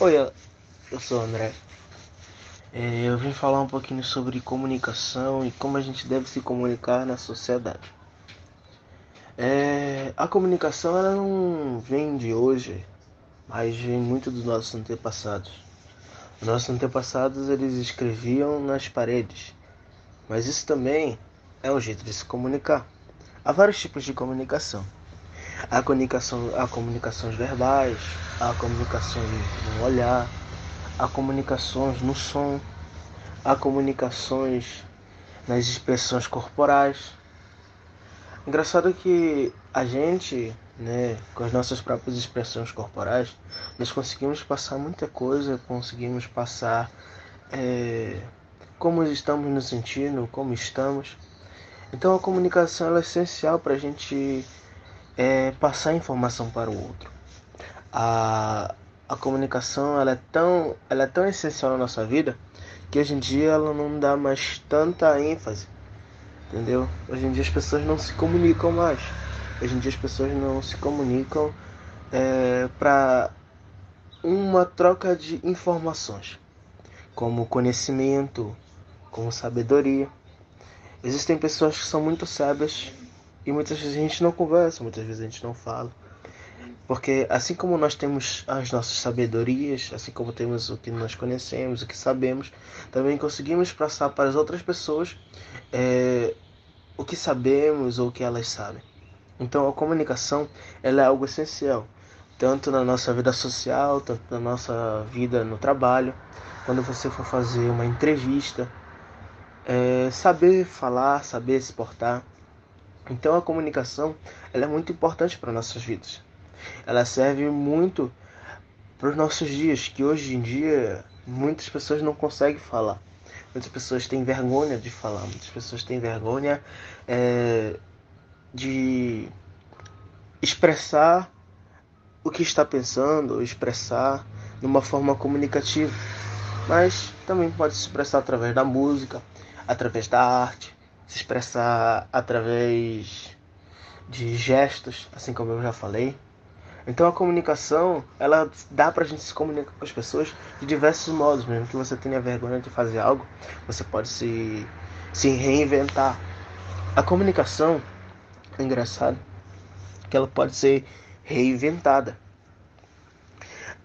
Oi, eu sou o André. É, eu vim falar um pouquinho sobre comunicação e como a gente deve se comunicar na sociedade. É, a comunicação ela não vem de hoje, mas vem muito dos nossos antepassados. Os nossos antepassados eles escreviam nas paredes, mas isso também é um jeito de se comunicar. Há vários tipos de comunicação. Há comunicação, há comunicações verbais, há comunicações no olhar, há comunicações no som, há comunicações nas expressões corporais. Engraçado que a gente, né, com as nossas próprias expressões corporais, nós conseguimos passar muita coisa, conseguimos passar é, como estamos nos sentindo, como estamos. Então a comunicação é essencial para a gente é, passar informação para o outro. A, a comunicação ela é, tão, ela é tão essencial na nossa vida que hoje em dia ela não dá mais tanta ênfase, entendeu? Hoje em dia as pessoas não se comunicam mais. Hoje em dia as pessoas não se comunicam é, para uma troca de informações, como conhecimento, como sabedoria. Existem pessoas que são muito sábias e muitas vezes a gente não conversa, muitas vezes a gente não fala. Porque assim como nós temos as nossas sabedorias, assim como temos o que nós conhecemos, o que sabemos, também conseguimos passar para as outras pessoas é, o que sabemos ou o que elas sabem. Então a comunicação ela é algo essencial, tanto na nossa vida social, tanto na nossa vida no trabalho, quando você for fazer uma entrevista, é, saber falar, saber se portar. Então a comunicação ela é muito importante para nossas vidas. Ela serve muito para os nossos dias, que hoje em dia muitas pessoas não conseguem falar. Muitas pessoas têm vergonha de falar, muitas pessoas têm vergonha é, de expressar o que está pensando, expressar de uma forma comunicativa. Mas também pode se expressar através da música, através da arte, se expressar através de gestos, assim como eu já falei. Então a comunicação, ela dá pra gente se comunicar com as pessoas de diversos modos, mesmo que você tenha vergonha de fazer algo, você pode se, se reinventar. A comunicação, é engraçado, que ela pode ser reinventada.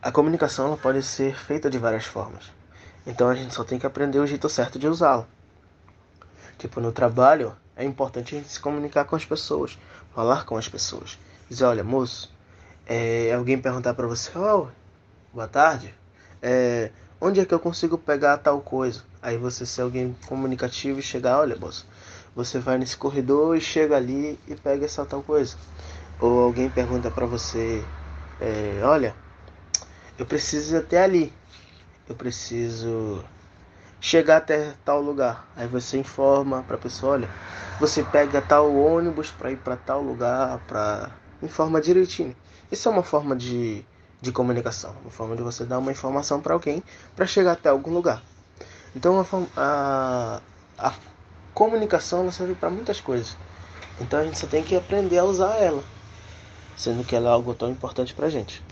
A comunicação ela pode ser feita de várias formas. Então a gente só tem que aprender o jeito certo de usá-la. Tipo, no trabalho, é importante a gente se comunicar com as pessoas, falar com as pessoas. Dizer, olha, moço, é, alguém perguntar para você, oh, boa tarde, é, onde é que eu consigo pegar tal coisa? Aí você ser alguém comunicativo e chegar, olha, moço, você vai nesse corredor e chega ali e pega essa tal coisa. Ou alguém pergunta para você, é, olha, eu preciso ir até ali, eu preciso chegar até tal lugar. Aí você informa para a pessoa, olha, você pega tal ônibus para ir para tal lugar, para informa direitinho. Isso é uma forma de, de comunicação, uma forma de você dar uma informação para alguém para chegar até algum lugar. Então a, a, a comunicação ela serve para muitas coisas. Então a gente só tem que aprender a usar ela, sendo que ela é algo tão importante para gente.